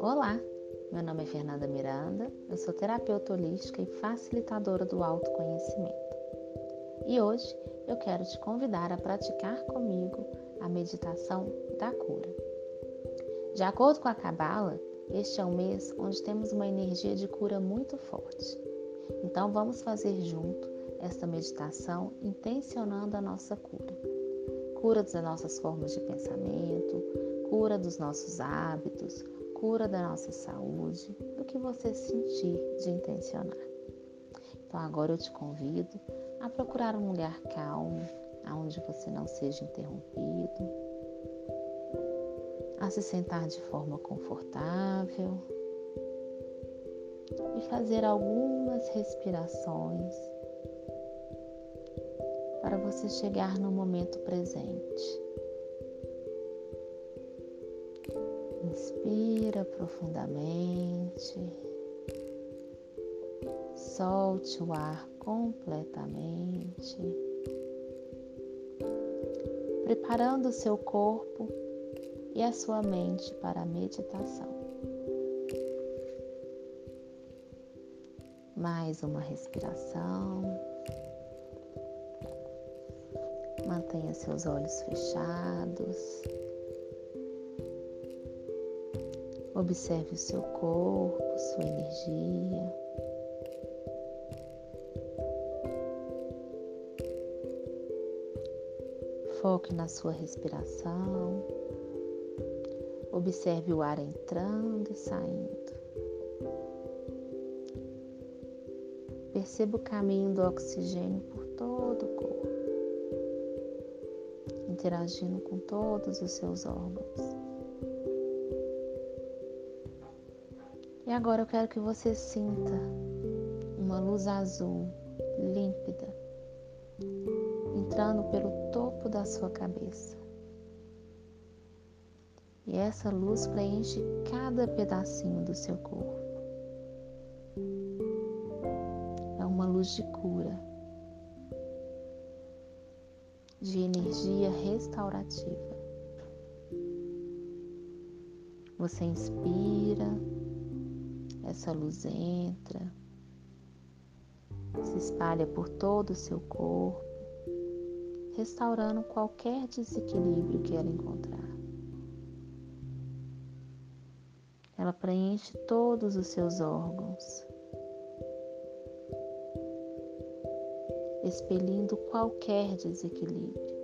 Olá, meu nome é Fernanda Miranda, eu sou terapeuta holística e facilitadora do autoconhecimento. E hoje eu quero te convidar a praticar comigo a meditação da cura. De acordo com a Cabala, este é um mês onde temos uma energia de cura muito forte. Então vamos fazer junto esta meditação intencionando a nossa cura. Cura das nossas formas de pensamento, cura dos nossos hábitos, cura da nossa saúde, do que você sentir de intencionar. Então agora eu te convido a procurar um lugar calmo, onde você não seja interrompido, a se sentar de forma confortável e fazer algumas respirações para você chegar no momento presente. Inspira profundamente. Solte o ar completamente. Preparando o seu corpo e a sua mente para a meditação. Mais uma respiração. Mantenha seus olhos fechados. Observe o seu corpo, sua energia. Foque na sua respiração. Observe o ar entrando e saindo. Perceba o caminho do oxigênio por todo o corpo, interagindo com todos os seus órgãos. E agora eu quero que você sinta uma luz azul límpida entrando pelo topo da sua cabeça. E essa luz preenche cada pedacinho do seu corpo. luz de cura, de energia restaurativa. Você inspira, essa luz entra, se espalha por todo o seu corpo, restaurando qualquer desequilíbrio que ela encontrar. Ela preenche todos os seus órgãos, expelindo qualquer desequilíbrio.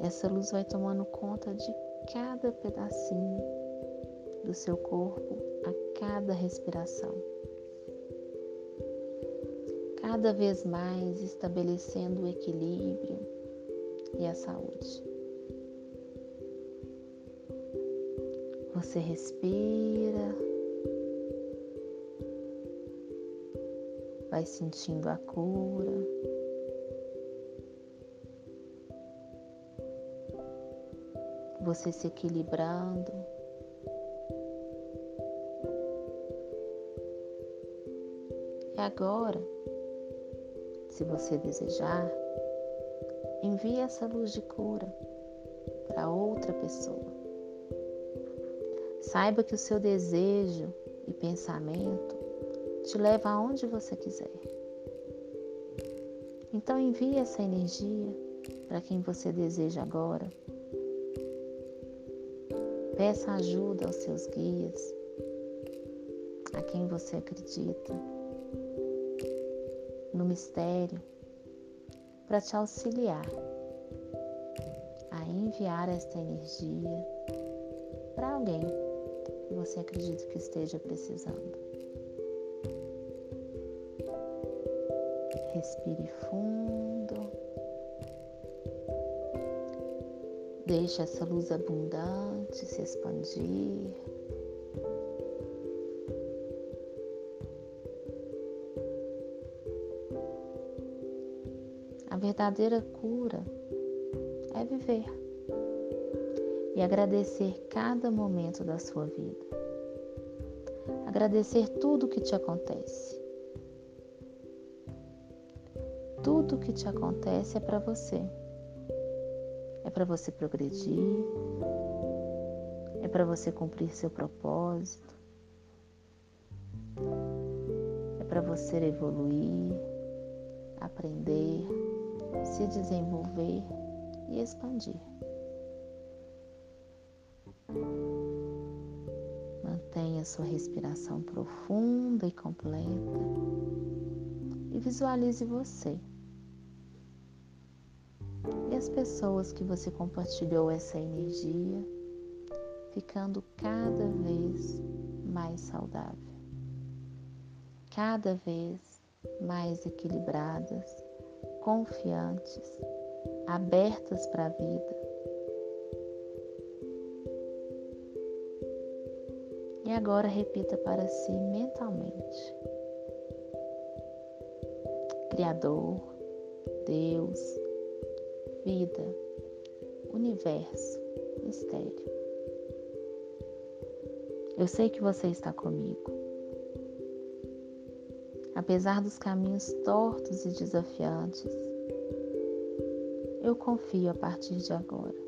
Essa luz vai tomando conta de cada pedacinho do seu corpo a cada respiração. Cada vez mais estabelecendo o equilíbrio e a saúde. Você respira vai sentindo a cura. Você se equilibrando. E agora, se você desejar, envie essa luz de cura para outra pessoa. Saiba que o seu desejo e pensamento te leva aonde você quiser. Então envie essa energia para quem você deseja agora. Peça ajuda aos seus guias, a quem você acredita, no mistério, para te auxiliar a enviar esta energia para alguém que você acredita que esteja precisando. Respire fundo. Deixe essa luz abundante se expandir. A verdadeira cura é viver e agradecer cada momento da sua vida. Agradecer tudo o que te acontece tudo o que te acontece é para você. É para você progredir, é para você cumprir seu propósito, é para você evoluir, aprender, se desenvolver e expandir. Mantenha sua respiração profunda e completa e visualize você as pessoas que você compartilhou essa energia ficando cada vez mais saudável, cada vez mais equilibradas, confiantes, abertas para a vida. E agora repita para si mentalmente: Criador, Deus, vida, universo, mistério. Eu sei que você está comigo. Apesar dos caminhos tortos e desafiantes, eu confio a partir de agora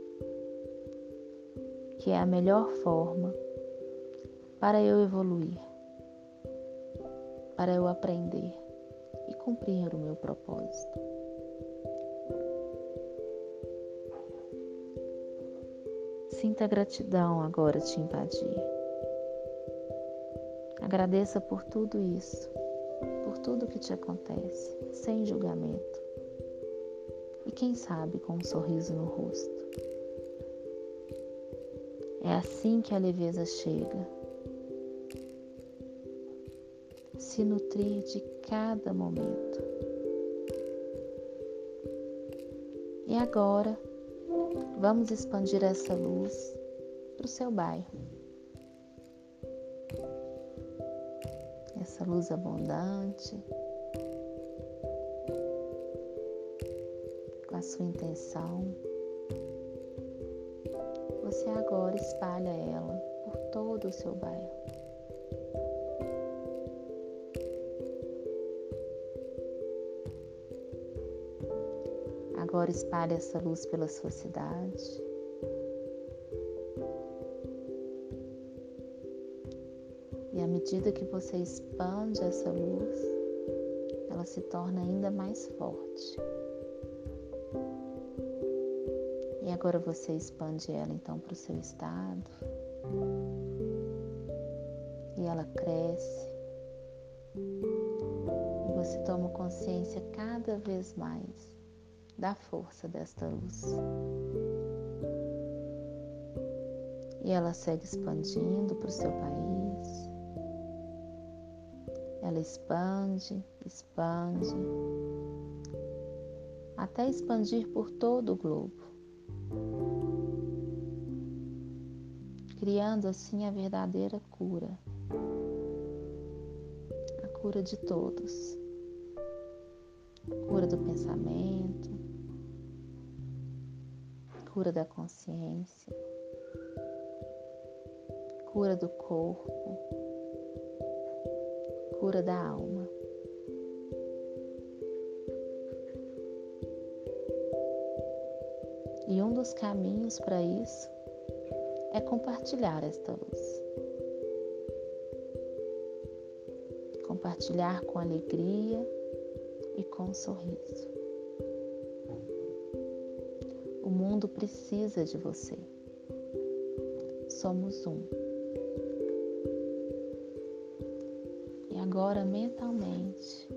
que é a melhor forma para eu evoluir, para eu aprender e cumprir o meu propósito. Sinta a gratidão agora te invadir. Agradeça por tudo isso, por tudo que te acontece, sem julgamento. E quem sabe com um sorriso no rosto. É assim que a leveza chega. Se nutrir de cada momento. E agora, vamos expandir essa luz para o seu bairro. essa luz abundante, com a sua intenção, você agora espalha ela por todo o seu bairro. Agora espalhe essa luz pela sua cidade. E à medida que você expande essa luz, ela se torna ainda mais forte. E agora você expande ela então para o seu estado. E ela cresce. E você toma consciência cada vez mais da força desta luz. E ela segue expandindo para o seu país, ela expande, expande, até expandir por todo o globo, criando assim a verdadeira cura, a cura de todos, cura do pensamento, cura da consciência, cura do corpo cura da alma. E um dos caminhos para isso é compartilhar esta luz. Compartilhar com alegria e com sorriso. Mundo precisa de você. Somos um. agora mentalmente.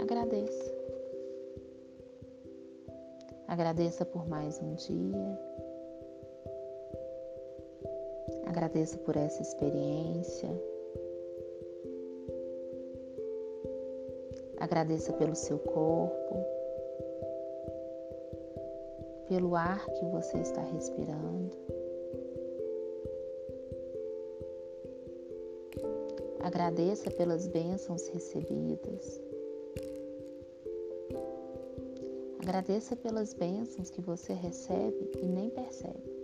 Agradeça. Agradeça por mais um dia. Agradeça por essa experiência. Agradeça pelo seu corpo, pelo ar que você está respirando. Agradeça pelas bênçãos recebidas. Agradeça pelas bênçãos que você recebe e nem percebe.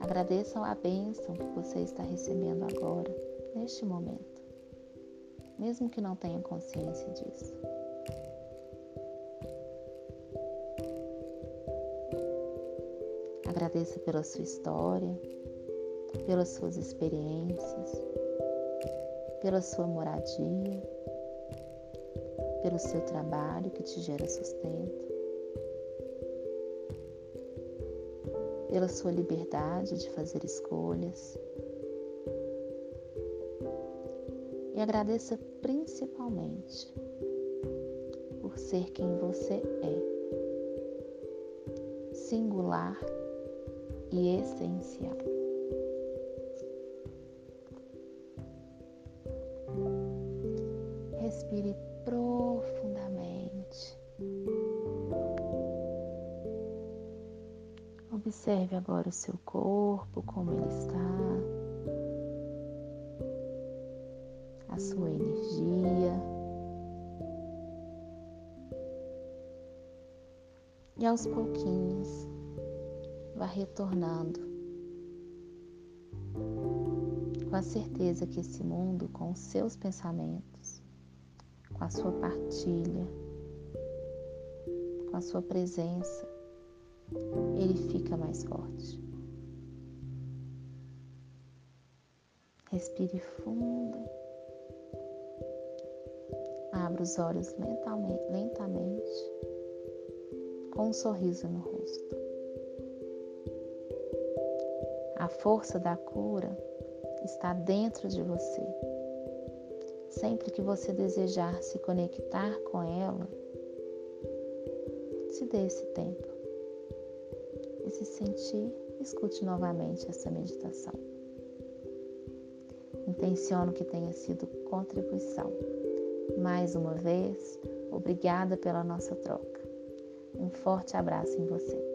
Agradeça a bênção que você está recebendo agora, neste momento. mesmo que não tenha consciência disso. Agradeça pela sua história, pelas suas experiências, pela sua moradia, pelo seu trabalho que te gera sustento, pela sua liberdade de fazer escolhas. E agradeça principalmente por ser quem você é, singular e essencial. Respire profundamente. Observe agora o seu corpo, como ele está, a sua energia. E aos pouquinhos, vá retornando com a certeza que esse mundo, com os seus pensamentos, com a sua partilha, com a sua presença, ele fica mais forte. Respire fundo. Abra os olhos lentamente, com um sorriso no rosto. A força da cura está dentro de você. Sempre que você desejar se conectar com ela, se dê esse tempo. E se sentir, escute novamente essa meditação. Intenciono que tenha sido contribuição. Mais uma vez, obrigada pela nossa troca. Um forte abraço em você.